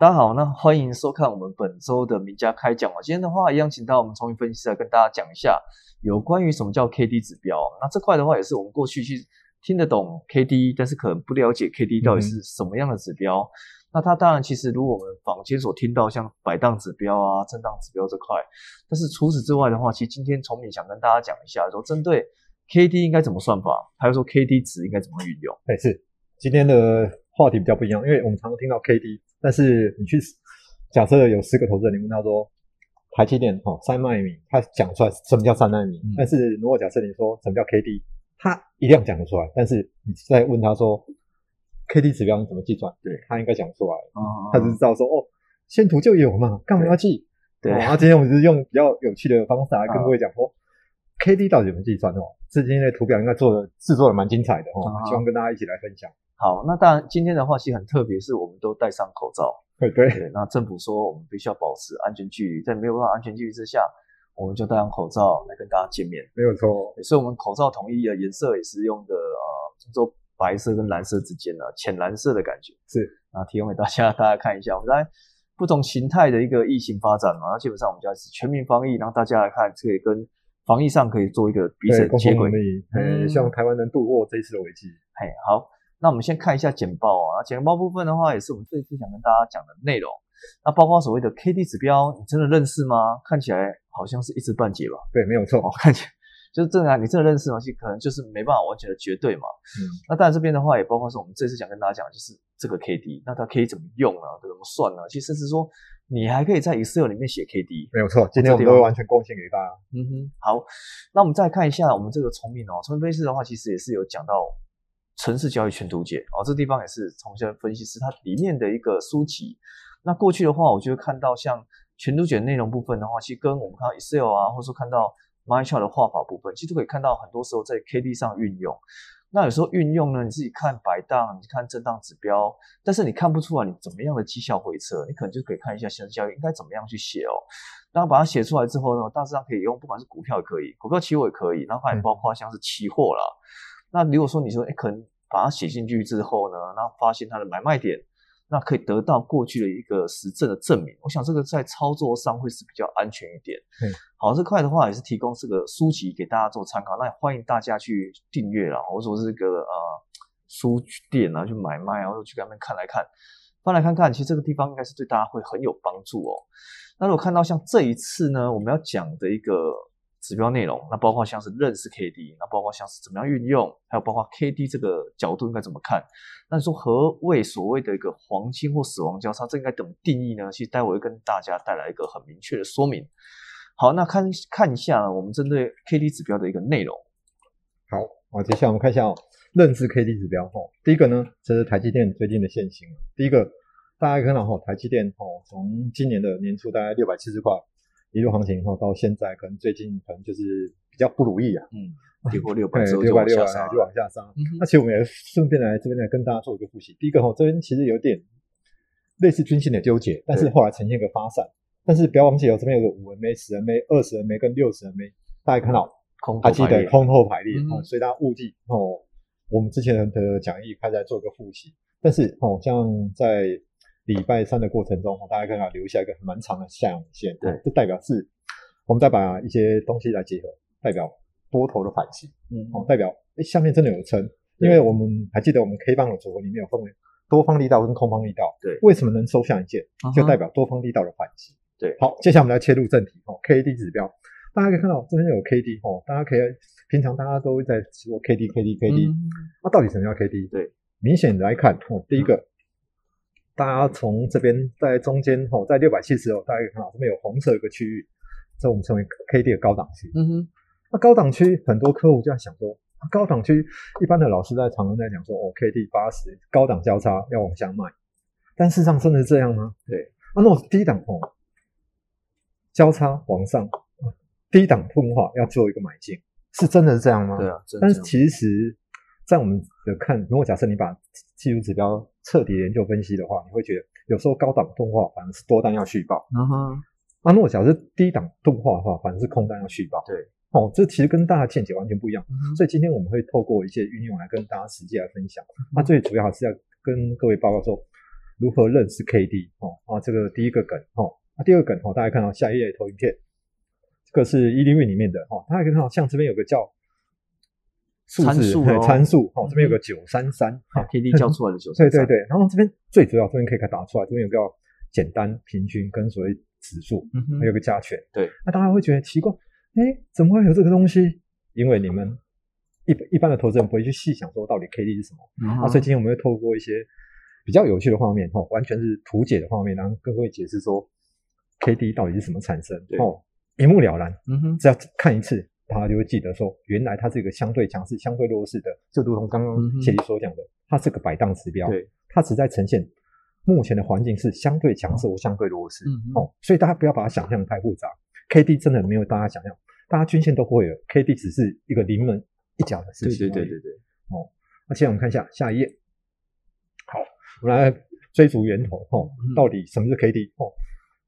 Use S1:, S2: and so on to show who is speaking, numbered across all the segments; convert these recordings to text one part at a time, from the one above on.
S1: 大家好，那欢迎收看我们本周的名家开讲哦。今天的话，一样请到我们聪明分析师来跟大家讲一下有关于什么叫 K D 指标。那这块的话，也是我们过去去听得懂 K D，但是可能不了解 K D 到底是什么样的指标。那它当然其实如果我们坊间所听到像摆荡指标啊、震荡指标这块，但是除此之外的话，其实今天聪明想跟大家讲一下，说针对 K D 应该怎么算法，还有说 K D 值应该怎么运用。
S2: 哎，是今天的话题比较不一样，因为我们常常听到 K D。但是你去假设有十个投资人，你问他说台积电哦三纳米，他讲出来什么叫三纳米？但是如果假设你说什么叫 K D，他一样讲得出来。但是你再问他说 K D 指标怎么计算？
S1: 对
S2: 他应该讲出来，他只知道说哦线图就有嘛，干嘛要记？
S1: 对。
S2: 然后今天我们是用比较有趣的方式来跟各位讲说 K D 到底怎么计算哦。这今天的图表应该做的制作的蛮精彩的哦，希望跟大家一起来分享。
S1: 好，那当然今天的话其实很特别，是我们都戴上口罩。
S2: 对对。
S1: 那政府说我们必须要保持安全距离，在没有办法安全距离之下，我们就戴上口罩来跟大家见面。
S2: 没有错。
S1: 所以，我们口罩统一的颜色也是用的呃，做白色跟蓝色之间的浅蓝色的感觉。
S2: 是。
S1: 那提供给大家，大家看一下，我们来不同形态的一个疫情发展嘛，那基本上我们就要是全民防疫，然后大家来看，可以跟防疫上可以做一个彼此接轨。
S2: 嗯，希望台湾能度过这一次的危机。
S1: 嘿，好。那我们先看一下简报啊，简报部分的话，也是我们这次想跟大家讲的内容。那包括所谓的 K D 指标，你真的认识吗？看起来好像是一知半解吧？
S2: 对，没有错。
S1: 看起来就是正常，你真的认识吗？其实可能就是没办法完全的绝对嘛。嗯。那当然这边的话，也包括是我们这次想跟大家讲，就是这个 K D，那它可以怎么用呢？怎么算呢？其实是说，你还可以在 Excel 里面写 K D。
S2: 没有错，今天我们都会完全贡献给大家。
S1: 嗯哼。好，那我们再看一下我们这个聪明哦，聪明分析的话，其实也是有讲到。城市交易全图解哦，这地方也是从现在分析师它里面的一个书籍。那过去的话，我就会看到像全图解内容部分的话，其实跟我们看到 Excel 啊，或者说看到 MyChart 的画法部分，其实都可以看到很多时候在 K D 上运用。那有时候运用呢，你自己看摆荡，你看震荡指标，但是你看不出来你怎么样的绩效回撤，你可能就可以看一下现在交易应该怎么样去写哦。然后把它写出来之后呢，大致上可以用，不管是股票也可以，股票期货也可以，然后还包括像是期货啦。那如果说你说，哎，可能把它写进去之后呢，那发现它的买卖点，那可以得到过去的一个实证的证明。我想这个在操作上会是比较安全一点。
S2: 嗯，
S1: 好，这块的话也是提供这个书籍给大家做参考。那也欢迎大家去订阅啦，或者说这个呃书店啊去买卖啊，或者去那边看来看，翻来看看，其实这个地方应该是对大家会很有帮助哦。那如果看到像这一次呢，我们要讲的一个。指标内容，那包括像是认识 K D，那包括像是怎么样运用，还有包括 K D 这个角度应该怎么看？那说何谓所谓的一个黄金或死亡交叉，这应该怎么定义呢？其实待会会跟大家带来一个很明确的说明。好，那看看一下我们针对 K D 指标的一个内容。
S2: 好，啊，接下来我们看一下认知 K D 指标。哦，第一个呢，这是台积电最近的现形。第一个，大家看到哈，台积电哦，从今年的年初大概六百七十块。一路行情后到现在，可能最近可能就是比较不如意啊。
S1: 嗯，跌破六百，
S2: 六百六啊，就往下杀。那其实我们也顺便来这边来跟大家做一个复习。第一个哈，这边其实有点类似均线的纠结，但是后来呈现一个发散。但是不要忘记哦，这边有个五 MA、十 MA、二十 MA 跟六十 MA，大家看到
S1: 空
S2: 还记得空后排列哦，所以大家务必哦。我们之前的讲义开始做一个复习，但是哦，像在礼拜三的过程中，大家看到留下一个蛮长的下影线，
S1: 对，
S2: 这代表是，我们再把一些东西来结合，代表多头的反击，
S1: 嗯，
S2: 哦，代表哎下面真的有撑，因为我们还记得我们 K 棒的组合里面有分为多方力道跟空方力道，
S1: 对，
S2: 为什么能收下影线，就代表多方力道的反击，
S1: 对，
S2: 好，接下来我们来切入正题，哦，K D 指标，大家可以看到这边有 K D，哦，大家可以平常大家都会在说 K D K D K D，那到底什么叫 K D？
S1: 对，
S2: 明显来看，哦，第一个。大家从这边在中间吼，在六百七十哦，大家可以看到这边有红色一个区域，这我们称为 K D 的高档区。
S1: 嗯哼，
S2: 那高档区很多客户就在想说，高档区一般的老师在常常在讲说，哦，K D 八十高档交叉要往下卖，但事实上真的是这样吗？
S1: 对，
S2: 那那种低档哦，交叉往上，低档钝化要做一个买进，是真的是这样吗？
S1: 对啊，
S2: 但是其实。在我们的看，如果假设你把技术指标彻底研究分析的话，你会觉得有时候高档动画反而是多单要续报。
S1: 啊哈。
S2: 啊，如果假设低档动画的话，反而是空单要续报。
S1: 对。
S2: 哦，这其实跟大家见解完全不一样。所以今天我们会透过一些运用来跟大家实际来分享。那最主要还是要跟各位报告说，如何认识 K D 哦啊，这个第一个梗哦，啊第二个梗哦，大家看到下一页投影片，这个是 e d w 里面的哦，大家可以看到像这边有个叫
S1: 参数哦
S2: 参数哦，这边有个九三三
S1: 啊 K D 交出来的九三三
S2: 对对对，然后这边最主要这边可以打出来，这边有个叫简单、平均跟所谓指数，还有个加权。
S1: 对，
S2: 那大家会觉得奇怪，哎，怎么会有这个东西？因为你们一一般的投资人不会去细想说到底 K D 是什么。
S1: 嗯
S2: 啊，所以今天我们会透过一些比较有趣的画面，哦，完全是图解的画面，然后跟各位解释说 K D 到底是什么产生，
S1: 对
S2: 哦，一目了然。
S1: 嗯哼，
S2: 只要看一次，大家就会记得说，原来它是一个相对强势、相对弱势的，就如同刚刚谢丽所讲的，它是个摆荡指标，
S1: 对，
S2: 它只在呈现目前的环境是相对强势或相对弱势，
S1: 嗯
S2: 哦，所以大家不要把它想象太复杂，K D 真的没有大家想象，大家均线都会了，K D 只是一个临门一脚的事
S1: 对
S2: 情，
S1: 对对对。对，
S2: 那现在我们看一下下一页。好，我们来追逐源头哦
S1: 嗯，
S2: 到底什么是 K D 哦？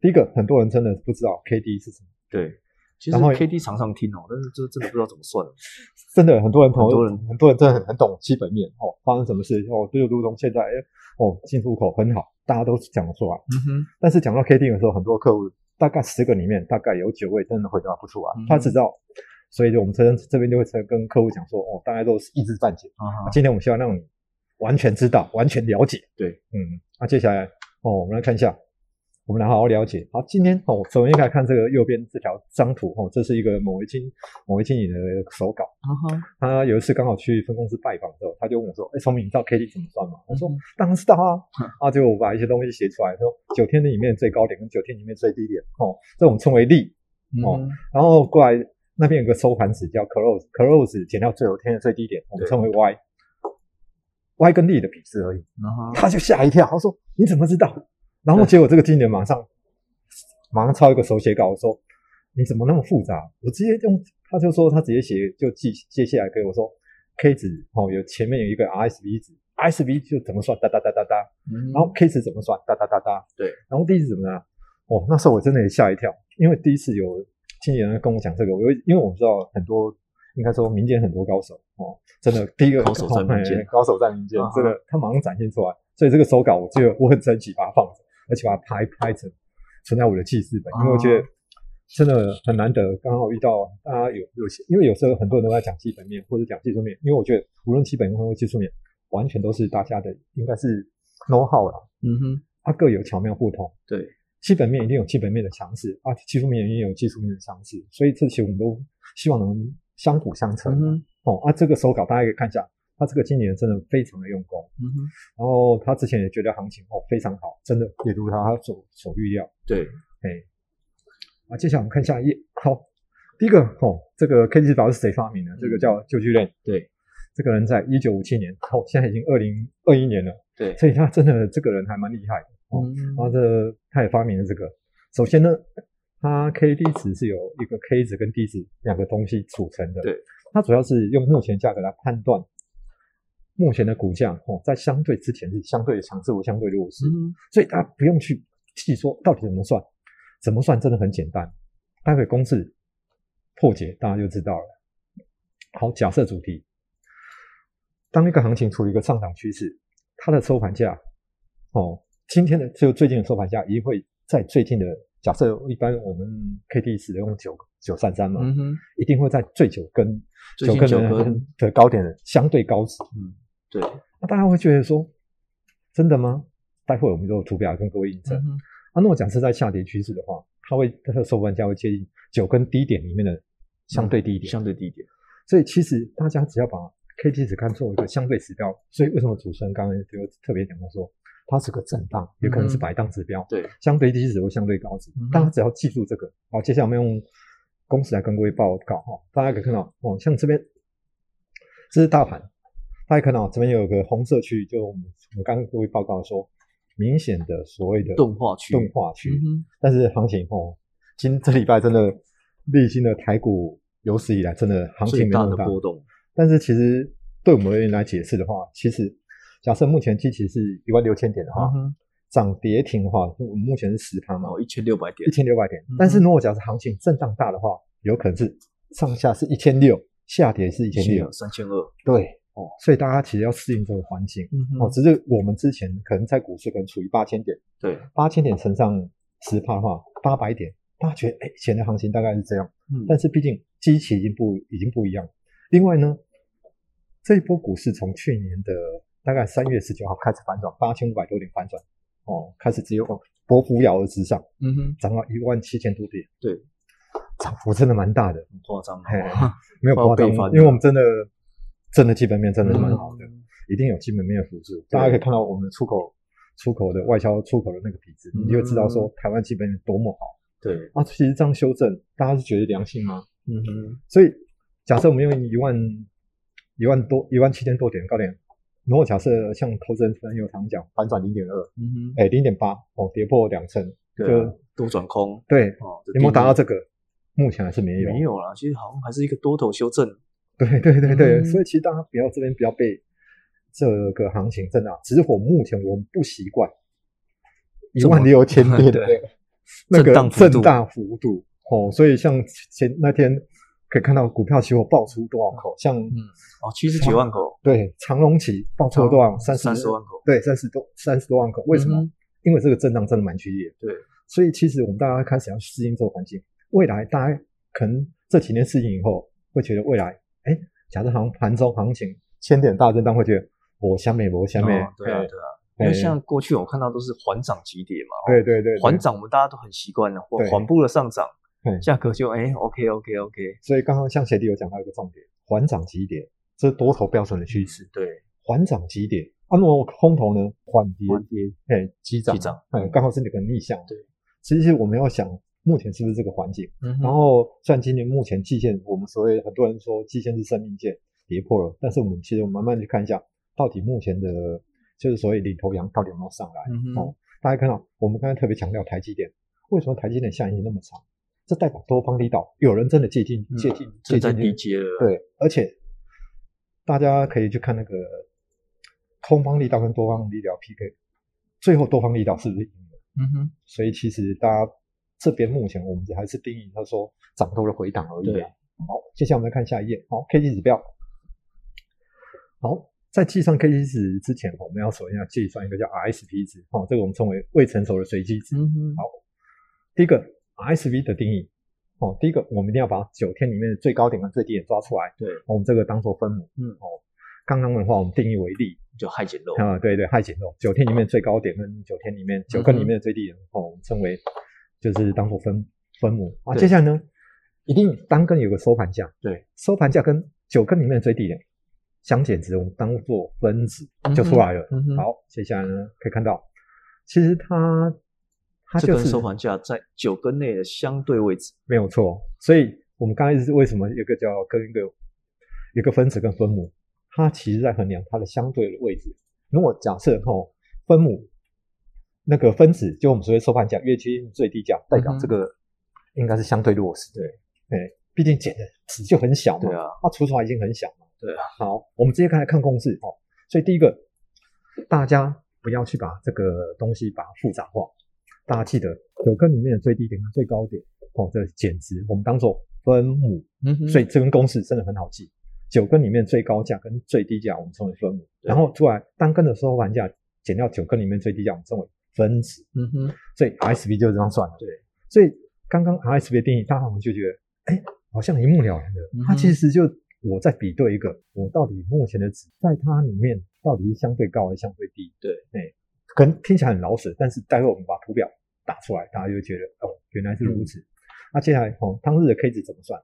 S2: 第一个，很多人真的不知道 K D 是什么，
S1: 对，其实
S2: 然后
S1: K D 常常听哦，但是这真的不知道怎么算。
S2: 真的很多人投，
S1: 很多人。
S2: 很多人真的很很懂基本面哦，发生什么事哦，就如同现在哎哦进出口很好，大家都讲得出来，
S1: 嗯哼，
S2: 但是讲到 K D 的时候，很多客户大概十个里面大概有九位真的回答不出来。
S1: 嗯，
S2: 他只知道，所以我们这边这边就会跟客户讲说哦，大家都是一知半解。今天我们希望让你完全知道、完全了解。
S1: 对，
S2: 嗯，那接下来哦，我们来看一下，我们来好好了解。好，今天哦，首先来看这个右边这条张图哦，这是一个某位经某位经理的手稿。
S1: 啊哈，
S2: 他有一次刚好去分公司拜访的时候，他就问我说：“哎，聪明，你知道 K D 怎么算吗？”我说
S1: 嗯：“
S2: 当然知道啊。”啊，结果我把一些东西写出来，说九天里面最高点跟九天里面最低点哦，这种称为利。哦然后过来那边有个收盘值叫 close，close 减掉最后天的最低点，我们
S1: 对
S2: 称为 y。y 跟利的比值而已，
S1: 啊哈，
S2: 他就吓一跳，他说你怎么知道？然后结果这个经理马上马上抄一个手写稿说你怎么那么复杂？我直接用，他就说他直接写就记接下来给我说 K 值哦有前面有一个 RSV 值，RSV 就怎么算？哒哒哒哒哒，
S1: 嗯。
S2: 然后 K 值怎么算？哒哒哒哒，
S1: 对，
S2: 然后第一次怎么呢？哦，那时候我真的也吓一跳，因为第一次有经纪人跟我讲这个，我因为我知道很多，应该说民间很多高手哦，真的第一个
S1: 高手在民间。
S2: 哎高手在民间这个他马上展现出来，所以这个手稿我就我很珍惜，把它放着，而且把它拍拍成存在我的记事本，因为我觉得
S1: 啊
S2: 真的很难得，刚好遇到大家有有些，因为有时候很多人都在讲基本面或者讲技术面，因为我觉得无论基本面或技术面，完全都是大家的应该是 know how 啦，
S1: 嗯哼，
S2: 它各有巧妙不同。
S1: 对，
S2: 基本面一定有基本面的强势啊，技术面一定有技术面的强势，所以这些我们都希望能相辅相成。
S1: 嗯，
S2: 哦啊，这个手稿大家可以看一下，他这个经理人真的非常的用功，
S1: 嗯哼，
S2: 然后他之前也觉得行情哦非常好，真的也如他所所预料。
S1: 对，
S2: 哎，啊，接下来我们看下一页。好，第一个哦，这个 K 指标是谁发明的？这个叫旧巨链。
S1: 对，
S2: 这个人在一九五七年，哦，现在已经二零二一年了，
S1: 对，
S2: 所以他真的这个人还蛮厉害的。哦，
S1: 嗯
S2: 然后这他也发明了这个。首先呢，它 K D 值是由一个 K 值跟 D 值两个东西组成的。
S1: 对，
S2: 它主要是用目前价格来判断目前的股价哦，在相对之前是相对强势或相对弱势，
S1: 嗯
S2: 所以大家不用去细说到底怎么算，怎么算真的很简单，待会公式破解大家就知道了。好，假设主题，当一个行情处于一个上涨趋势，它的收盘价哦，今天的就最近的收盘价一定会在最近的假设，一般我们 K D 使用九九三三嘛，
S1: 嗯哼，
S2: 一定会在最九根
S1: 九根
S2: 的的高点相对高值。
S1: 嗯，对，
S2: 那大家会觉得说，真的吗？待会我们就有图表跟各位印证。
S1: 嗯哼，
S2: 啊，那我假设在下跌趋势的话，它会它的收盘价会接近九跟低点里面的相对低点。
S1: 相对低点，
S2: 所以其实大家只要把 K D 值看作一个相对指标，所以为什么主持人刚刚就特别讲到说，它是个震荡，也可能是摆荡指标，
S1: 对，
S2: 相对低值或相对高值大家只要记住这个。好，接下来我们用公式来跟各位报告哈，大家可以看到哦，像这边这是大盘，大家看到这边有个红色区域，就我们我们刚刚各位报告说，明显的所谓的
S1: 钝化区。
S2: 钝化区，
S1: 嗯，
S2: 但是行情哦，今这礼拜真的历经了台股有史以来真的行情没那么大，
S1: 的波动，
S2: 但是其实对我们而言来解释的话，其实假设目前基期是一万六千点的话，
S1: 嗯，
S2: 涨跌停的话，我们目前是十趴嘛，
S1: 哦，一千六百点。
S2: 一，千六百点。
S1: 嗯。
S2: 但是如果假设行情震荡大的话，有可能是上下是一千六，下跌是一千六。
S1: 三千二，
S2: 对，哦，所以大家其实要适应这个环境。
S1: 嗯
S2: 哦。只是我们之前可能在股市可能处于八千点，
S1: 对，
S2: 八千点乘上十帕的话，八百点，大家觉得哎，以前的行情大概是这样，
S1: 嗯。
S2: 但是毕竟基期已经不已经不一样。另外呢，这一波股市从去年的大概三月十九号开始反转，八千五百多点反转，哦，开始只有薄扶摇而直上，
S1: 嗯哼，
S2: 涨到一万七千多点，
S1: 对，
S2: 涨幅真的蛮大的，
S1: 很夸张
S2: 没有夸张，因为我们真的真的基本面真的蛮好的，
S1: 嗯
S2: 一定有基本面的辅助。大家可以看到我们的出口出口的外销出口的那个比值，
S1: 嗯。
S2: 你就知道说台湾基本面多么好。
S1: 对，
S2: 啊，其实这样修正，大家是觉得良心吗？
S1: 嗯哼，
S2: 所以假设我们用一万一万多一万七千多点高点，如果假设像投资人朋友常讲反转零点二，
S1: 嗯哼，
S2: 哎零点八哦跌破两成，就
S1: 多转空，
S2: 对
S1: 哦，
S2: 有没有达到
S1: 这
S2: 这个？目前还是没有。
S1: 没有啦，其实好像还是一个多头修正，
S2: 对对对对，
S1: 嗯
S2: 所以其实大家不要这边不要被这个行情震荡，只是我目前我们不习惯一万六千 点的那个
S1: 震荡幅度
S2: 哦，所以像前那天可以看到股票期货爆出多少口，像
S1: 嗯，哦，七十几万口，
S2: 对长隆期爆出了多少？三十
S1: 三十万口，
S2: 对，三十多三十多万口，为什么？
S1: 嗯
S2: 因为这个震荡真的蛮剧烈，
S1: 对，
S2: 所以其实我们大家开始要适应这个环境。未来大家可能这几年适应以后，会觉得未来，哎，假设行盘中行情千点大震荡，会觉得我下面我下面
S1: 哦，对啊，
S2: 哎
S1: 对啊，因为像过去我看到都是缓涨急跌嘛，哦。
S2: 对对对，对
S1: 缓涨我们大家都很习惯了，或缓步的上涨
S2: 对，
S1: 价格就哎 OK OK OK，
S2: 所以刚刚像鞋弟有讲到一个重点，缓涨急跌，这是多头标准的趋势。
S1: 对，
S2: 缓涨急跌，啊，那么空头呢？缓跌，
S1: 缓跌
S2: 哎，急涨，
S1: 急涨
S2: 哎，刚好是那个逆向。
S1: 对，
S2: 其实我们要想，目前是不是这个环境？
S1: 嗯
S2: 然后，虽然今年目前季线，我们所谓很多人说季线是生命线跌破了，但是我们其实我们慢慢去看一下，到底目前的，就是所谓领头羊到底有没有上来？
S1: 嗯
S2: 哦，大家看到我们刚才特别强调台积电，为什么台积电下影线那么长？这代表多方力道，有人真的借进
S1: 嗯
S2: 借进借
S1: 正在
S2: 进
S1: 低阶了，
S2: 对，而且大家可以去看那个空方力道跟多方力道 PK，最后多方力道是不是赢了？
S1: 嗯哼，
S2: 所以其实大家这边目前我们还是定义他说涨多了回档而已啊。好，接下来我们来看下一页。好，K D 指标。好，在计算 K D 值之前，我们要首先要计算一个叫 RSP 值。哦，这个我们称为未成熟的随机值。
S1: 嗯哼，
S2: 好第一个 RSV 的定义，哦，第一个我们一定要把九天里面的最高点跟最低点抓出来，
S1: 对，
S2: 我们这个当做分母。
S1: 嗯
S2: 哦，刚刚的话我们定义为例
S1: 就害减肉，
S2: 啊，对对，氦减肉，九天里面最高点跟九天里面九根里面的最低点，哦，我们称为就是当做分分母啊。接下来呢，一定单根有个收盘价，
S1: 对，
S2: 收盘价跟九根里面的最低点相减值，我们当做分子就出来了。
S1: 嗯哼，
S2: 好，接下来呢可以看到，其实它它
S1: 这
S2: 就是
S1: 根收盘价在九根内的相对位置，
S2: 没有错，所以我们刚才是为什么有个叫跟一个有个分子跟分母，它其实在衡量它的相对的位置。如果假设哈分母那个分子就我们所谓收盘价越接近最低价，代表这个应该是相对弱势。
S1: 对，
S2: 哎，毕竟减的值就很小嘛，
S1: 对啊，
S2: 它除出来已经很小嘛。
S1: 对啊，
S2: 好，我们直接开始看公式哦。所以第一个，大家不要去把这个东西把它复杂化。大家记得九根里面的最低点跟最高点哦，这减值我们当做分母，
S1: 嗯哼，
S2: 所以这根公式真的很好记。九根里面最高价跟最低价我们称为分母，然后出来单根的收盘价减掉九根里面最低价，我们称为分子。
S1: 嗯哼，
S2: 所以 RSV 就是这样算的。
S1: 对，
S2: 所以刚刚 RSV 的定义，大家我们就觉得，哎，好像一目了然的。
S1: 嗯
S2: 它其实就我在比对一个，我到底目前的值在它里面到底是相对高还是相对低？
S1: 对，
S2: 哎，可能听起来很老舍，但是待会我们把图表打出来，大家就会觉得哦，原来是如此。那、接下来哦，当日的 K 值怎么算？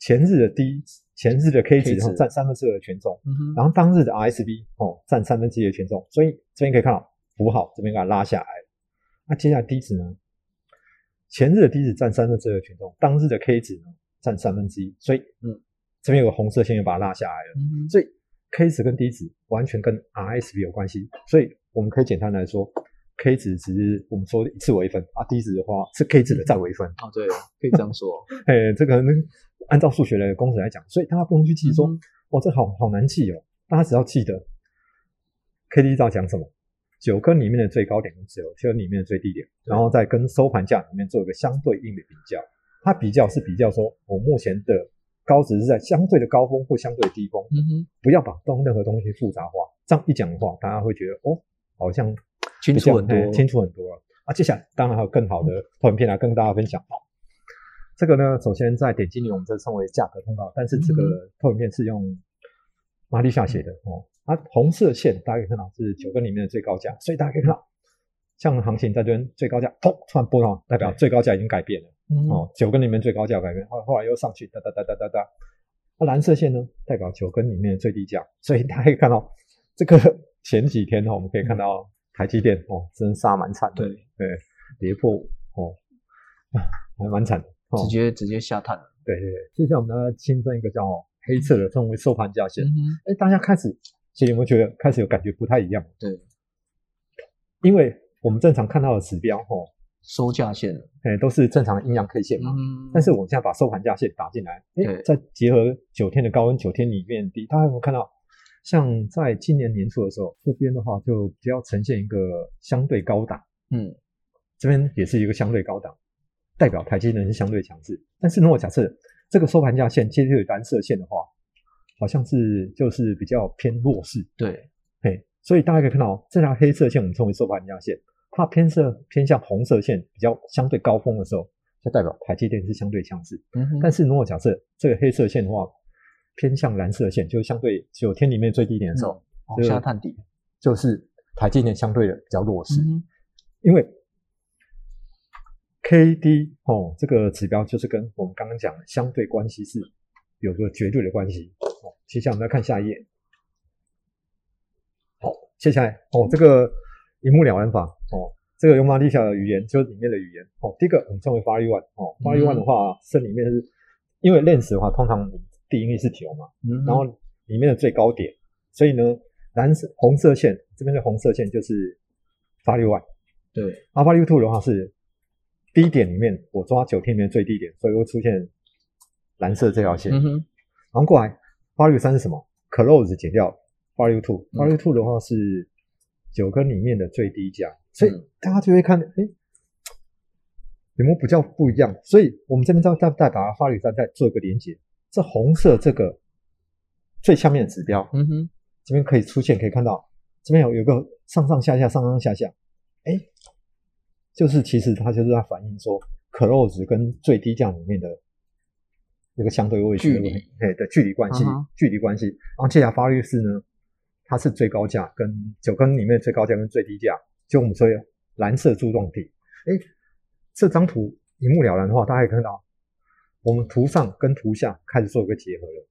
S2: 前日的低，前日的 K 值占三分之二的权重，
S1: 嗯，
S2: 然后当日的 RSV 哦占三分之一的权重，所以这边可以看到符号这边给它拉下来。那接下来低值呢？前日的低值占三分之二的权重，当日的 K 值呢占三分之一，所以
S1: 嗯，
S2: 这边有个红色线又把它拉下来了。
S1: 嗯，
S2: 所以 K 值跟低值完全跟 RSV 有关系，所以我们可以简单来说，K 值只是我们说的一次微分啊，，d 值的话是 K 值的再微分。
S1: 哦，对，可以这样说，
S2: 哎，这个呢，按照数学的公式来讲，所以大家不用去记说，
S1: 嗯
S2: 哇，这好好难记哦。大家只要记得 K D 照讲什么，九根里面的最高点跟九根里面的最低点，然后再跟收盘价里面做一个相对应的比较。它比较是比较说我目前的高值是在相对的高峰或相对低峰，
S1: 嗯哼，
S2: 不要把东任何东西复杂化。这样一讲的话，大家会觉得哦，好像
S1: 清楚很多
S2: 哎清楚很多了。啊，接下来当然还有更好的透影片来跟大家分享。好，这个呢，首先在点击里我们这称为价格通告，但是这个透影片是用玛丽夏写的哦。它红色线大家可以看到是九根里面的最高价，所以大家可以看到，像行情在这边最高价，砰突然波动，代表最高价已经改变了。
S1: 嗯
S2: 哦，九根里面最高价改变，后后来又上去，哒哒哒哒哒哒。那蓝色线呢，代表九根里面的最低价，所以大家可以看到，这个前几天呢，我们可以看到台积电哦，真杀蛮惨的，
S1: 对
S2: 对，跌破哦，啊 还蛮惨的，哦
S1: 直接直接下探了。
S2: 对对对。接下来我们要新增一个叫黑色的，称为收盘价线。
S1: 嗯哼，
S2: 哎，大家开始，其实有没有觉得开始有感觉不太一样？
S1: 对，
S2: 因为我们正常看到的指标哦，
S1: 收价线了。
S2: 哎，都是正常的阴阳 K 线嘛。
S1: 嗯
S2: 但是我们现在把收盘价线打进来，
S1: 对
S2: 诶，再结合九天的高温九天里面的低，大家有没有看到？像在今年年初的时候，这边的话就比较呈现一个相对高档，
S1: 嗯，
S2: 这边也是一个相对高档，代表台积电是相对强势。但是如果假设这个收盘价线接近蓝色线的话，好像是就是比较偏弱势，
S1: 对，
S2: 嘿，所以大家可以看到这条黑色线我们称为收盘价线，它偏色偏向红色线比较相对高峰的时候，就代表台积电是相对强势。
S1: 嗯哼，
S2: 但是如果假设这个黑色线的话，偏向蓝色线，就是相对九天里面最低点的时候，
S1: 往
S2: 这个
S1: 下探底。
S2: 就是台积电相对的比较弱势，
S1: 嗯，
S2: 因为 K D 哦这个指标就是跟我们刚刚讲的相对关系是有个绝对的关系。哦，接下来我们来看下一页。好，接下来哦这个一目了然法哦，这个用玛丽莎的语言就是里面的语言哦。第一个我们称为 Far One 哦，Far One 的话是里面是因为 lens 的话，通常第一义是九嘛，
S1: 嗯，
S2: 然后里面的最高点，所以呢，蓝色红色线这边的红色线就是 value
S1: 对，
S2: 而 value two 的话是低点里面我抓九天里面最低点，所以会出现蓝色这条线。
S1: 嗯哼，
S2: 然后过来 value 三是什么？close 减掉 value two，value
S1: 嗯。
S2: two 的话是九根里面的最低价，所以
S1: 嗯。
S2: 大家就会看，哎，有没有比较不一样？所以我们这边再再再把 value 三再做一个连接，这红色这个最下面的指标，
S1: 嗯哼，
S2: 这边可以出现，可以看到这边有有个上上下下、上上下下，哎，就是其实它就是在反映说 close 跟最低价里面的一个相对位
S1: 距离
S2: 哎的距离关系距离关系。然后接下来发律师呢，它是最高价跟九根里面的最高价跟最低价，就我们说的蓝色柱状体。哎，这张图一目了然的话，大家可以看到，我们图上跟图下开始做一个结合了。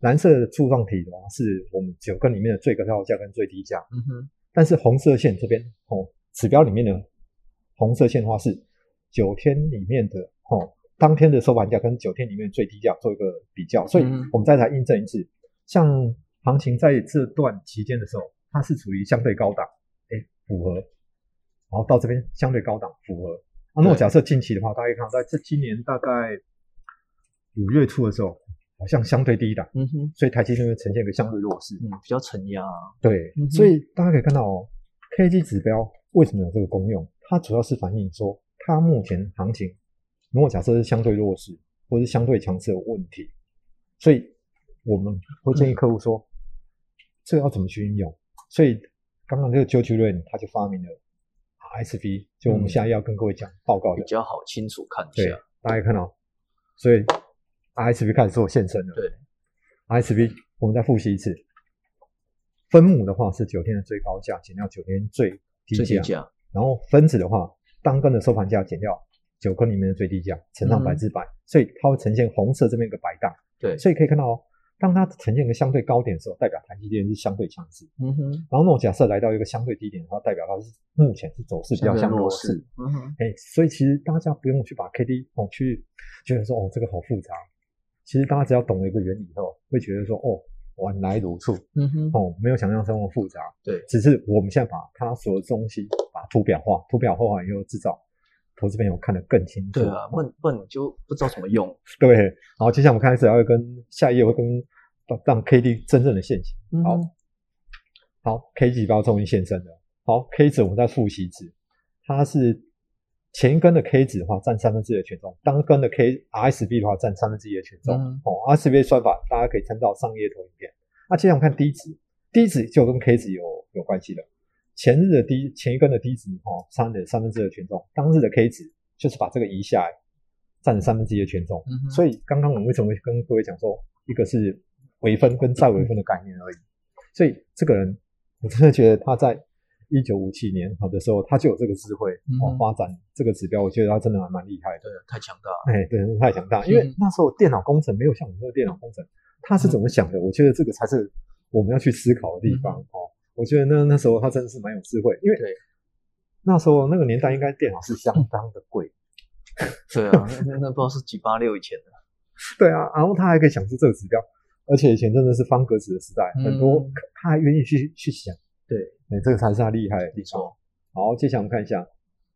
S2: 蓝色的柱状体的话，是我们九根里面的最高价跟最低价，
S1: 嗯哼，
S2: 但是红色线这边哦，指标里面的红色线的话是九天里面的哦，当天的收盘价跟九天里面的最低价做一个比较，所以
S1: 嗯
S2: 我们再来印证一次，像行情在这段期间的时候，它是处于相对高档，哎，符合，然后到这边相对高档符合。啊，那我假设近期的话，大家可以看到，在这今年大概五月初的时候，好像相对低档，
S1: 嗯哼，
S2: 所以台积电会呈现一个相对弱势。
S1: 嗯，比较承压。
S2: 对，
S1: 嗯
S2: 所以大家可以看到哦，K G 指标为什么有这个功用？它主要是反映说，它目前行情如果假设是相对弱势或是相对强势有问题，所以我们会建议客户说，这个要怎么去运用？所以刚刚这个 George Rain 他就发明了 RSV，就我们
S1: 嗯
S2: 现在要跟各位讲报告的，
S1: 比较好清楚看一
S2: 对
S1: 下。，
S2: 大家看到，所以 RSV 开始做现身了。
S1: 对
S2: ，ISV 我们再复习一次，分母的话是九天的最高价减掉九天最低价，
S1: 低价。
S2: 然后分子的话，当根的收盘价减掉九根里面的最低价，乘上
S1: 嗯
S2: 百分之百，所以它会呈现红色这边一个白档。
S1: 对，
S2: 所以可以看到哦，当它呈现一个相对高点的时候，代表台积电是相对强势；
S1: 嗯哼，
S2: 然后那种假设来到一个相对低点的话，代表它是目前是走势比较
S1: 弱
S2: 势。。
S1: 嗯哼，
S2: 哎，所以其实大家不用去把 K D 哦去觉得说哦这个好复杂，其实大家只要懂了一个原理以后，会觉得说哦原来如此
S1: 嗯哼，
S2: 哦，没有想象中那么复杂。
S1: 对，
S2: 只是我们现在把它所有的东西把图表化，图表化完以后制造投资朋友看得更清楚。
S1: 对啊，不然不然你就不知道怎么用。
S2: 对，然后接下来我们开始要跟下一页会跟让 K D 真正的现形。好好，K 几包终于现身了。好，K 值我们再复习一次，它是前一根的 K 值的话占三分之一的权重，当根的 K RSB 的话占三分之一的权重。
S1: 嗯
S2: 哦，RSB 算法大家可以参照上页投影片。那接下来我们看低值，低值就跟 K 值有有关系的。前日的低前一根的低值哦占了三分之一的权重，当日的 K 值就是把这个移下来，占了三分之一的权重。
S1: 嗯
S2: 所以刚刚我们为什么会跟各位讲说，一个是微分跟再微分的概念而已。所以这个人，我真的觉得他在一九五七年好的时候，他就有这个智慧
S1: 嗯
S2: 哦，发展这个指标，我觉得他真的还蛮厉害的。
S1: 对，太强大了。
S2: 哎，对，太强大，因为
S1: 嗯
S2: 那时候电脑工程没有像我们这个电脑工程，他是怎么想的？我觉得这个才是我们要去思考的地方哦。我觉得那那时候他真的是蛮有智慧，因为
S1: 对
S2: 那时候那个年代应该电脑是相当的贵，
S1: 对啊，那那那不知道是几八六以前的。
S2: 对啊，然后他还可以想出这个指标，而且以前真的是方格子的时代，
S1: 嗯
S2: 很多他还愿意去去想，
S1: 对，
S2: 哎，这个才是他厉害的地方。好，接下来我们看一下，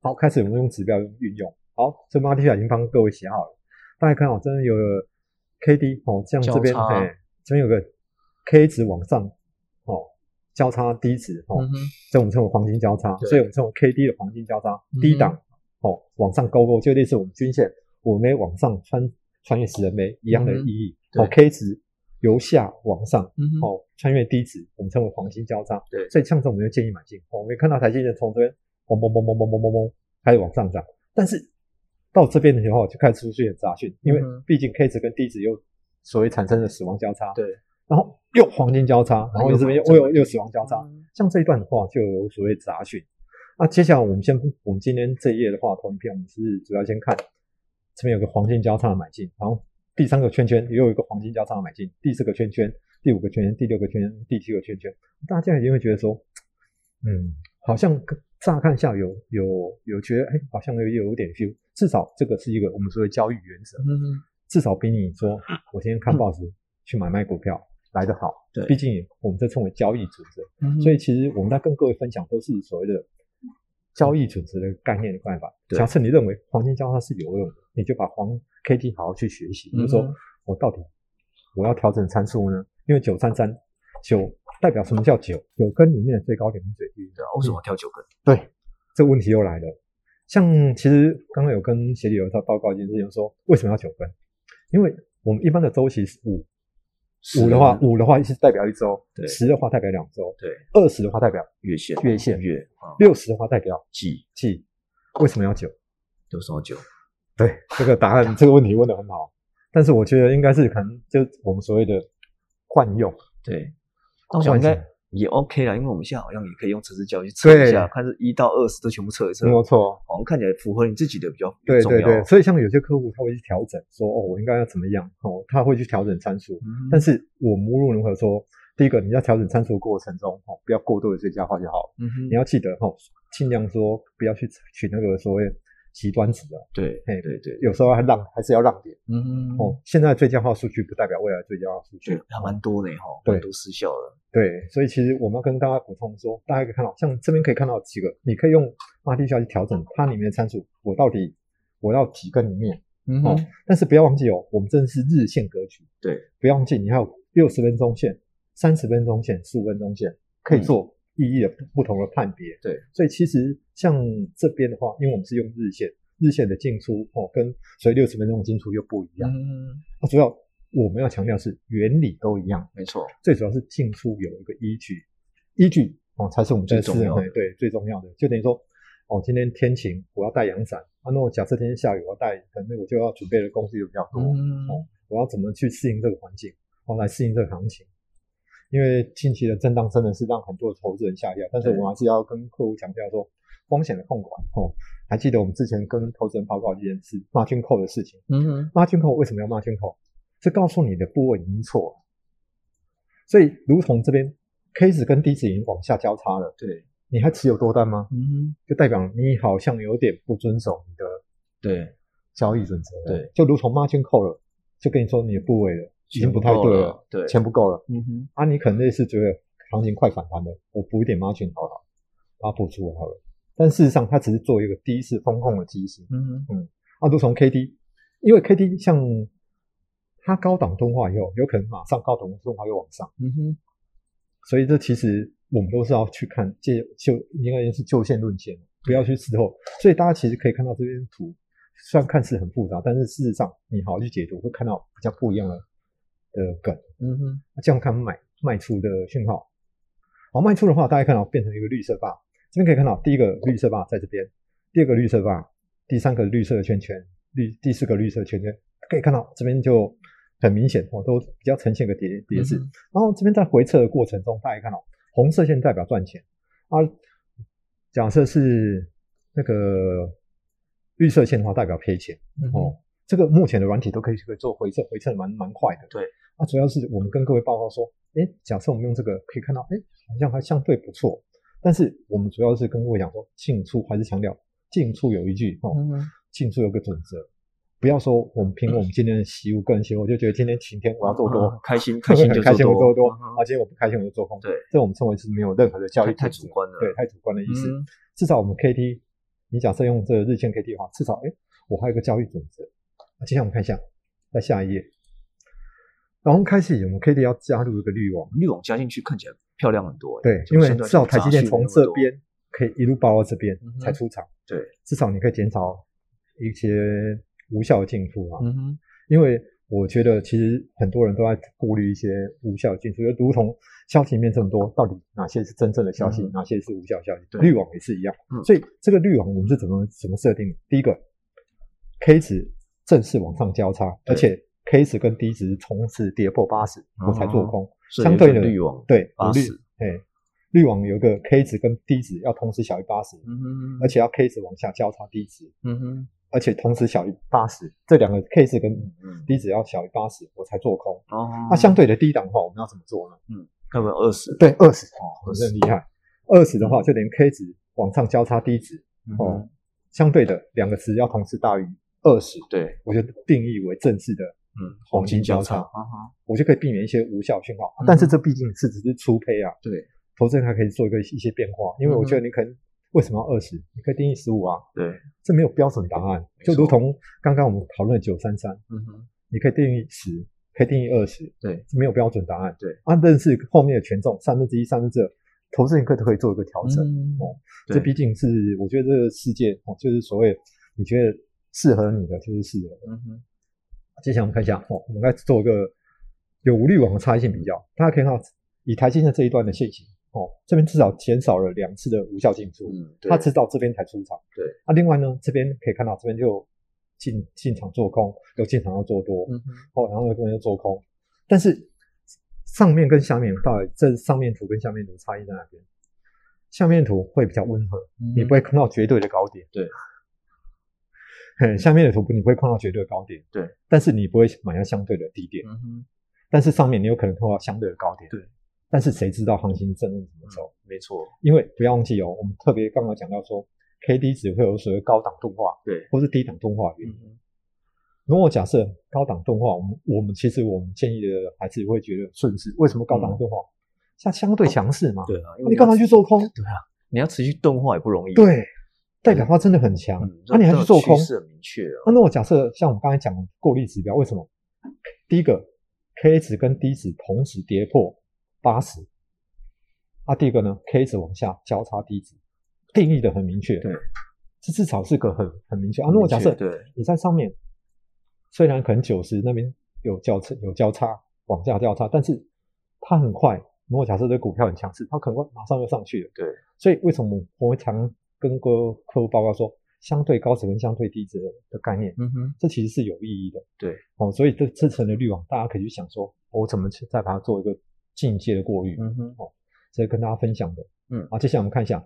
S2: 好，开始我们用指标运用。好，这 a t 已经帮各位写好了，大家看哦，这边有个 K D 哦，像这边哎，这边有个 K 值往上哦，交叉低值哦，这我们称为黄金交叉，所以我们称为 K D 的黄金交叉，低档哦往上勾勾，就类似我们均线五枚往上穿穿越十人枚一样的意义。
S1: 对
S2: 哦，K 值由下往上
S1: 嗯哼，
S2: 哦穿越低值，我们称为黄金交叉。
S1: 对
S2: 所以像这种我们就建议买进。哦我们看到台积电从这边嘣嘣嘣嘣嘣嘣嘣嘣开始往上涨，但是到这边的时候就开始出现杂讯，因为毕竟 K 值跟低值又所谓产生了死亡交叉，
S1: 对，
S2: 然后又黄金交叉，然后这边又又又死亡交叉。
S1: 嗯
S2: 像这一段的话，就有所谓杂讯。那接下来我们先，我们今天这一页的话，投影片我们是主要先看这边有个黄金交叉的买进，然后第三个圈圈也有一个黄金交叉买进，第四个圈圈、第五个圈圈、第六个圈圈、第七个圈圈，大家一定会觉得说，嗯，好像乍看下有有有觉得，哎，好像有有点 feel，至少这个是一个我们所谓交易原则，
S1: 嗯哼，
S2: 至少比你说我今天看报纸去买卖股票来得好。
S1: 对
S2: 毕竟我们这称为交易准则。
S1: 嗯
S2: 所以其实我们在跟各位分享都是所谓的交易准则的概念的办法。假设你认为黄金交叉是有用的，你就把黄 K D 好好去学习，就是说我到底我要调整参数呢？因为九三三九代表什么叫九？九根里面的最高点跟最低点。
S1: 为什么要挑九根？
S2: 对，这个问题又来了。像其实刚刚有跟协理有他报告一件事情，说为什么要九根？因为我们一般的周期是五，五的话，五的话是代表一周，
S1: 对。
S2: 十的话代表两周，
S1: 对，
S2: 二十的话代表
S1: 月线。
S2: 月线。
S1: 月。啊，
S2: 六十的话代表
S1: 季。
S2: 季。为什么要九？
S1: 有什么九？
S2: 对，这个答案 这个问题问得很好，但是我觉得应该是可能就我们所谓的惯用，
S1: 对，那我想应该也 OK 啦，因为我们现在好像也可以用测试教去测一下，看是一到二十都全部测一测
S2: 没，有错。
S1: 好像看起来符合你自己的比较
S2: 对
S1: 重要。
S2: 对对，所以像有些客户他会去调整，说哦，我应该要怎么样哦，他会去调整参数。
S1: 嗯
S2: 但是我们无论如何说，第一个你要调整参数的过程中哦，不要过度的最佳化就好。
S1: 嗯哼
S2: 你要记得、哦，尽量说不要去取那个所谓极端值啊，
S1: 对
S2: 嘿
S1: 对对，
S2: 有时候还让还是要让点。
S1: 嗯嗯
S2: 哦。现在最佳化数据不代表未来最佳化数据。
S1: 对，，还蛮多的哈，
S2: 对。
S1: 蛮多失效了。
S2: 对，所以其实我们要跟大家补充说，大家可以看到，像这边可以看到几个，你可以用 r t 下去调整它里面的参数，我到底我要几根里面。哦
S1: 嗯哼，，
S2: 但是不要忘记哦，我们真的是日线格局，
S1: 对，
S2: 不要忘记你还有六十分钟线、三十分钟线、十五分钟线，可以做意义的不不同的判别。
S1: 对，
S2: 所以其实像这边的话，因为我们是用日线，日线的进出哦，跟所以六十分钟的进出又不一样。
S1: 嗯，
S2: 那主要我们要强调是原理都一样，
S1: 没错，
S2: 最主要是进出有一个依据，依据哦才是我们
S1: 最重要的
S2: 对最重要的。就等于说，哦，今天天晴，我要带阳伞，啊，那我假设今天下雨，我要带，可能我就要准备的工具就比较多。
S1: 嗯
S2: 哦，我要怎么去适应这个环境，哦，来适应这个行情。因为近期的震荡真的是让很多的投资人下掉，但是
S1: 对
S2: 我还是要跟客户强调说，风险的控管哦。还记得我们之前跟投资人报告一件事，margin call 的事情。
S1: 嗯哼
S2: ，margin call 为什么要 margin call？是告诉你的部位已经错了，所以如同这边 K 值跟 D 值已经往下交叉了，
S1: 对，
S2: 你还持有多单吗？
S1: 嗯哼，
S2: 就代表你好像有点不遵守你的
S1: 对，
S2: 交易准则了。
S1: 对，
S2: 就如同 margin call 了，就跟你说你的部位了，已经不太对了，
S1: 对，
S2: 钱不够了。
S1: 嗯哼，
S2: 啊，你可能类似觉得行情快反弹了，我补一点 margin 好了，把它补出来好了。但事实上，它只是做一个第一次风控的机制。
S1: 嗯哼，
S2: 啊，如从 K D，因为 K D 像它高档钝化以后，有可能马上高档钝化又往上，
S1: 嗯哼，
S2: 所以这其实我们都是要去看借就应该是就线论线。不要去事后。所以大家其实可以看到这边图，虽然看似很复杂，但是事实上你好好去解读，会看到比较不一样的的梗。
S1: 嗯哼，
S2: 这样看卖卖出的讯号。好，卖出的话，大家看到变成一个绿色坝，这边可以看到第一个绿色坝在这边，第二个绿色坝，第三个绿色的圈圈，绿第四个绿色圈圈，可以看到这边就很明显哦，都比较呈现个叠叠式。然后这边在回撤的过程中，大家看到红色线代表赚钱，啊，假设是那个绿色线的话代表赔钱哦。这个目前的软体都可以可以做回撤，回撤蛮蛮快的。
S1: 对，
S2: 啊，主要是我们跟各位报告说，哎，假设我们用这个可以看到，哎，好像还相对不错。但是我们主要是跟各位讲说，进出还是强调进出有一句哦，进出有个准则，不要说我们凭我们今天的习物个人习物，我就觉得今天晴天我要做多，
S1: 开心 开心就
S2: 开心我
S1: 做
S2: 多，啊，今天我不开心我就做空。
S1: 对，
S2: 这我们称为是没有任何的教育
S1: 太主观了，
S2: 对，太主观的意思。至少我们 K T，你假设用这个日线 K T 的话，至少哎，我还有个教育准则。接下来我们看一下，在下一页，然后开始我们 K D 要加入一个滤网，
S1: 滤网加进去看起来漂亮很多。
S2: 对，因为至少台积电从这边可以一路包到这边才出场。
S1: 对，
S2: 至少你可以减少一些无效的进出啊。
S1: 嗯哼，
S2: 因为我觉得其实很多人都在顾虑一些无效进出，就如同消息面这么多，到底哪些是真正的消息，哪些是无效消息？滤网也是一样。所以这个滤网我们是怎么怎么设定的？第一个 K 值。正式往上交叉，而且 K 值跟 D 值同时跌破八十，我才做空。相对的
S1: 滤网
S2: 对
S1: 八十，
S2: 哎，滤网有个 K 值跟 D 值要同时小于八十，
S1: 嗯哼，
S2: 而且要 K 值往下交叉 D 值，
S1: 嗯哼，
S2: 而且同时小于八十，这两个 K 值跟 D 值要小于八十，我才做空。
S1: 哦，
S2: 那相对的低档的话，我们要怎么做呢？
S1: 嗯，要不要二十？
S2: 对，二十哦，很厉害。二十的话，就连 K 值往上交叉 D 值，哦，相对的两个值要同时大于。二十，
S1: 对
S2: 我就定义为正式的，
S1: 嗯，
S2: 黄金交叉，我就可以避免一些无效讯号。但是这毕竟是只是初胚啊，
S1: 对，
S2: 投资人还可以做一个一些变化。因为我觉得你可能为什么要二十？你可以定义十五啊，
S1: 对，
S2: 这没有标准答案，就如同刚刚我们讨论九三三，
S1: 嗯哼，
S2: 你可以定义十，可以定义二十，
S1: 对，
S2: 没有标准答案，
S1: 对，
S2: 啊，但是后面的权重三分之一、三分之二，投资人可都可以做一个调整哦。这毕竟是我觉得这个世界哦，就是所谓你觉得。适合你的就是适合。
S1: 嗯哼，
S2: 接下来我们看一下哦，我们来做一个有无滤网的差异性比较。大家可以看到，以台积电这一段的线型哦，这边至少减少了两次的无效进出。
S1: 嗯，
S2: 他知道这边才出场。
S1: 对。
S2: 那另外呢，这边可以看到这边就进进场做空，又进场要做多。
S1: 嗯哼。
S2: 哦，然后这边又做空。但是上面跟下面到底这上面图跟下面图差异在哪边？下面图会比较温和，你不会看到绝对的高点。
S1: 对。
S2: 下面的图你不会碰到绝对的高点，
S1: 对，
S2: 但是你不会买到相对的低点，
S1: 嗯哼，
S2: 但是上面你有可能碰到相对的高点，
S1: 对，
S2: 但是谁知道行情真正怎么走？
S1: 没错，
S2: 因为不要忘记哦，我们特别刚刚讲到说，K D 只会有所谓高档钝化，
S1: 对，
S2: 或是低档钝化原
S1: 因。
S2: 如果假设高档钝化，我们我们其实我们建议的还是会觉得顺势。为什么高档钝化？像相对强势嘛，
S1: 对啊，
S2: 你干嘛去做空？
S1: 对啊，你要持续钝化也不容易，
S2: 对。代表它真的很强，那你还去做空？
S1: 很明确啊。
S2: 那我假设像我们刚才讲的过滤指标，为什么？第一个 K 值跟 D 值同时跌破八十，啊，第二个呢，K 值往下交叉 D 值，定义的很明确。
S1: 对，
S2: 这至少是个很很明确啊。那我假设
S1: 对
S2: 你在上面，虽然可能九十那边有交叉有交叉往下交叉，但是它很快。如果假设这股票很强势，它可能会马上就上去了。
S1: 对，
S2: 所以为什么我会常？跟各客户报告说，相对高值跟相对低值的概念，
S1: 嗯哼，
S2: 这其实是有意义的。
S1: 对，
S2: 哦，所以这这层的滤网，大家可以去想说，我怎么去再把它做一个境界的过滤，
S1: 嗯哼，
S2: 哦，这是跟大家分享的。
S1: 嗯，
S2: 好，接下来我们看一下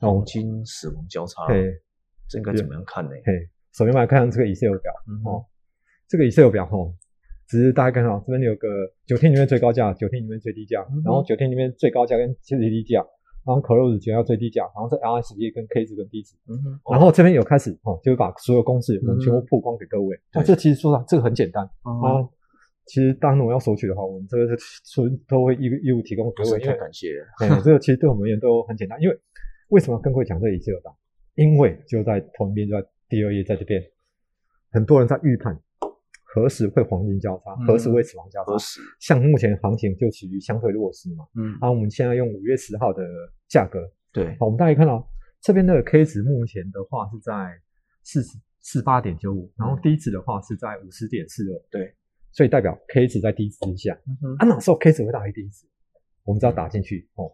S1: 黄金死亡交叉，
S2: 对，
S1: 这应该怎么样看呢？
S2: 嘿，首先我们来看这个 Excel 表，哦，这个 Excel 表，哦，只是大家看到这边有个九天里面最高价，九天里面最低价，然后九天里面最高价跟最低价。然后 close 减到最低价，然后在 RSI 跟 K 值跟 D 值，
S1: 嗯，
S2: 然后这边有开始哦，就是把所有公式我们全部曝光给各位。那这其实说这个很简单啊。其实当然我要索取的话，我们这个是都会义义务提供给各位。
S1: 太感谢了。
S2: 对，这个其实对我们而言都很简单。因为为什么跟各位讲这里是有档？因为就在同一边，就在第二页，在这边，很多人在预判。何时会黄金交叉？何时会死亡交叉？像目前行情就处于相对弱势嘛。
S1: 嗯。
S2: 啊，我们现在用五月十号的价格。
S1: 对。
S2: 好，我们大家看到这边的 K 值目前的话是在四十四八点九五，然后低值的话是在五十点四二，
S1: 对，
S2: 所以代表 K 值在低值之下。
S1: 嗯哼，
S2: 啊，哪时候 K 值会大于低值？我们只要打进去哦，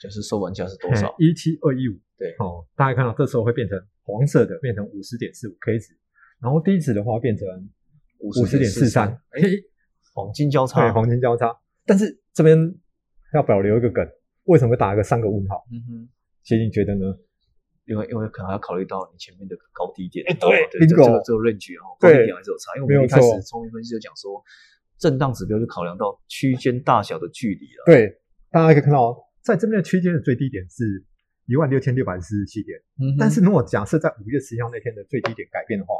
S1: 就是收盘价是多少？
S2: 一七二一五，
S1: 对
S2: 哦，大家看到这时候会变成黄色的，变成五十点四五 K 值，然后低值的话变成五十点四三，哎，
S1: 黄金交叉，
S2: 对，黄金交叉。但是这边要保留一个梗，为什么会打一个三个问号？
S1: 嗯哼，
S2: 其实你觉得呢？
S1: 因为因为可能要考虑到你前面的高低点，
S2: 哎对
S1: 对，这个这个论据哦，高
S2: 对
S1: 低点还是有差，因为我们一开始聪明分析就讲说，震荡指标就考量到区间大小的距离了，
S2: 对，大家可以看到，在这边的区间的最低点是一万六千六百四十七点，
S1: 嗯哼
S2: 但是如果假设在五月十一号那天的最低点改变的话，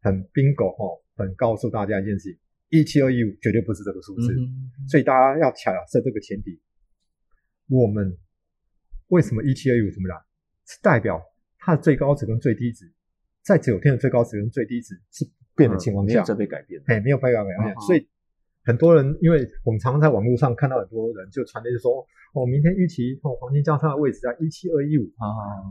S2: 很 bingo 哦，很告诉大家一件事情，一七二一五绝对不是这个数字，
S1: 嗯
S2: 所以大家要假设这个前提，我们为什么一七二一五怎么来？是代表它的最高值跟最低值，在九天的最高值跟最低值是不变的情况下
S1: 嗯没有，在被改变，
S2: 哎，没有办法改变，所以很多人，因为我们常常在网络上看到很多人就传的就说，哦，明天预期哦黄金交叉的位置在一七二一五，
S1: 啊，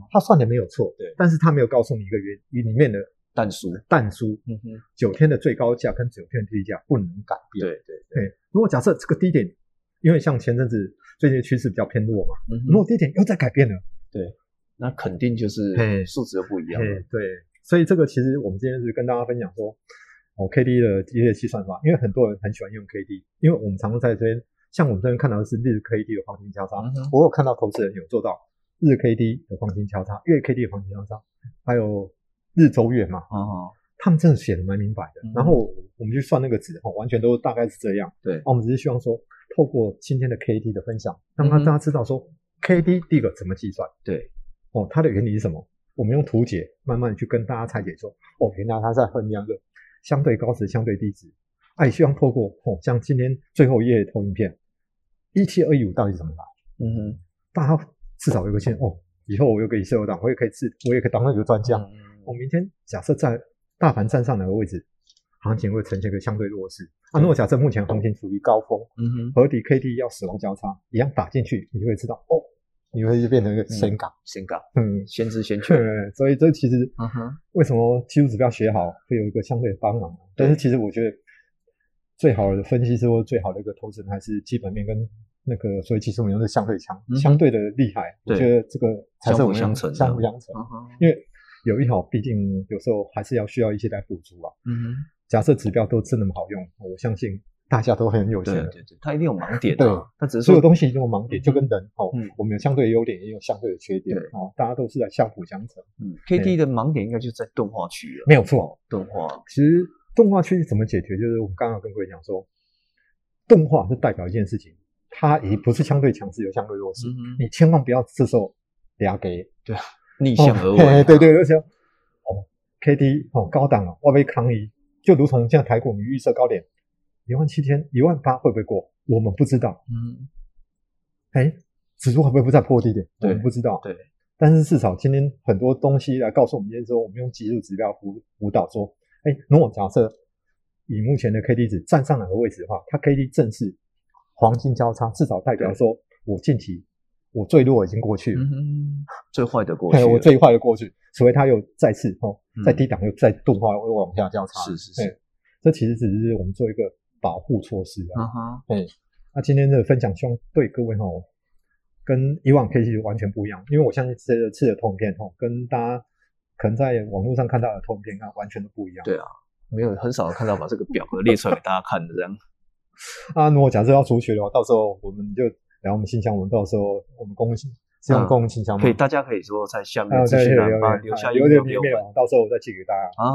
S2: 他算的没有错，
S1: 对
S2: 但是他没有告诉你一个原里面的
S1: 淡输，
S2: 淡书，
S1: 嗯哼，
S2: 九天的最高价跟九天的低价不能改变。
S1: 对对对，
S2: 如果假设这个低点，因为像前阵子最近的趋势比较偏弱嘛，
S1: 嗯
S2: 如果低点又在改变了，对
S1: 那肯定就是数值又不一样了，
S2: 哎对，所以这个其实我们今天是跟大家分享说，哦，K D 的机械计算法，因为很多人很喜欢用 K D，因为我们常常在这边，像我们这边看到的是日 K D 的黄金交叉，
S1: 嗯
S2: 我有看到投资人有做到日 K D 的黄金交叉，月 K D 的黄金交叉，还有日周月嘛，
S1: 啊，
S2: 他们真的写的蛮明白的。
S1: 嗯
S2: 然后我们去算那个值，哦，完全都大概是这样。
S1: 对
S2: 那我们只是希望说，透过今天的 K D 的分享，让他大家知道说、K D 第一个怎么计算，
S1: 对，
S2: 哦，它的原理是什么？我们用图解慢慢去跟大家拆解说，哦，原来它在衡量个相对高值、相对低值。啊，希望透过哦，像今天最后一页的投影片，一七二一五到底是怎么来？
S1: 嗯哼，
S2: 大家至少有个信哦，以后我有个以色列党，我也可以自，我也可以当那个专家。
S1: 嗯
S2: 我明天假设在大盘站上哪个位置，行情会呈现一个相对弱势。啊，如果假设目前行情处于高峰，
S1: 嗯哼，
S2: 合底 K D 要死亡交叉，一样打进去，你就会知道哦，你会就变成一个深港。
S1: 先港，
S2: 嗯，
S1: 先知先觉，
S2: 对，所以这其实
S1: 嗯哼，
S2: 为什么技术指标学好会有一个相对的帮忙？但是其实我觉得最好的分析师或最好的一个投资人还是基本面跟那个所谓技术面都是相对强、
S1: 嗯
S2: 相对的厉害。我
S1: 对
S2: 觉得这个才是我们
S1: 相辅相成
S2: 相辅相成。因为有一好，毕竟有时候还是要需要一些来补足啊。
S1: 嗯哼，
S2: 假设指标都真那么好用，我相信大家都很有限的。
S1: 对对对，它一定有盲点
S2: 对。
S1: 啊，它只是
S2: 所有
S1: 说，
S2: 东西一定有盲点，就跟人哦
S1: 嗯，
S2: 我们有相对的优点，也有相对的缺点
S1: 对。
S2: 哦，大家都是在相辅相成，
S1: 嗯，K D 的盲点应该就在钝化区了，
S2: 没有错。
S1: 钝化，
S2: 其实动画区怎么解决？就是我们刚刚跟各位讲说，动画是代表一件事情，它已不是相对强势，有相对弱势。
S1: 嗯，
S2: 你千万不要这时候俩给
S1: 逆向而
S2: 哦嘿嘿
S1: 为，
S2: 对对，而且哦，K D 哦高档了，外围抗议，就如同现在台股你预设高点一万七千、一万八会不会过？我们不知道。
S1: 嗯，
S2: 哎，指数会不会不再破低点？我
S1: 对
S2: 们不知道。
S1: 对，
S2: 但是至少今天很多东西来告诉我们，今天说我们用技术指标辅辅导说，哎，如果假设以目前的 K D 值站上哪个位置的话，它 K D 正是黄金交叉，至少代表说我近期我最弱已经过去了，
S1: 嗯，最坏的过 去
S2: 我最坏的过去，除非它又再次哦
S1: 嗯
S2: 在低档又再钝化又往下交叉，
S1: 是是是
S2: 嘿，这其实只是我们做一个保护措施啊。
S1: 嗯哼，
S2: 那今天的分享，希望对各位哈、跟以往 K C 完全不一样，因为我相信这次的投影片哈、跟大家可能在网络上看到的投影片啊，完全都不一样。
S1: 对啊，没有很少看到把这个表格列出来给大家看的这样，
S2: 啊，如果假设要出去的话，到时候我们就来我们信箱，我们到时候我们公信是用公共信箱吗？
S1: 可以，大家可以说在下面
S2: 啊，
S1: 资
S2: 对，
S1: 讯栏把
S2: 留言
S1: 留下
S2: 留言到时候我再寄给大家。
S1: 啊，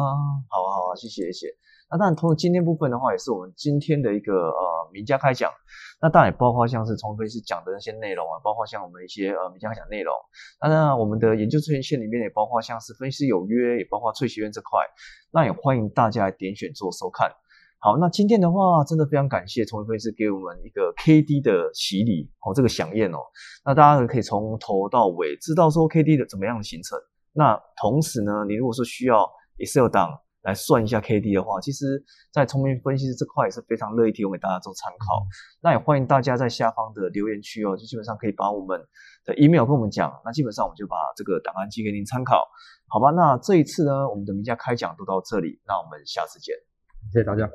S1: 好啊好啊，谢谢谢谢。那当然，通过今天部分的话，也是我们今天的一个呃名家开讲。那当然也包括像是从分析讲的那些内容啊，包括像我们一些呃名家开讲内容。那当然，我们的研究推荐线里面也包括像是分析有约，也包括翠学院这块。那也欢迎大家来点选做收看。好，那今天的话，真的非常感谢崇文分析师给我们一个 K D 的洗礼哦，这个响宴哦。那大家可以从头到尾知道说 K D 的怎么样的形成。那同时呢，你如果说需要 Excel 档来算一下 K D 的话，其实，在聪明分析师这块也是非常乐意提供给大家做参考。那也欢迎大家在下方的留言区哦，就基本上可以把我们的 email 跟我们讲，那基本上我们就把这个档案寄给您参考，好吧？那这一次呢，我们的名家开讲都到这里，那我们下次见，
S2: 谢谢大家。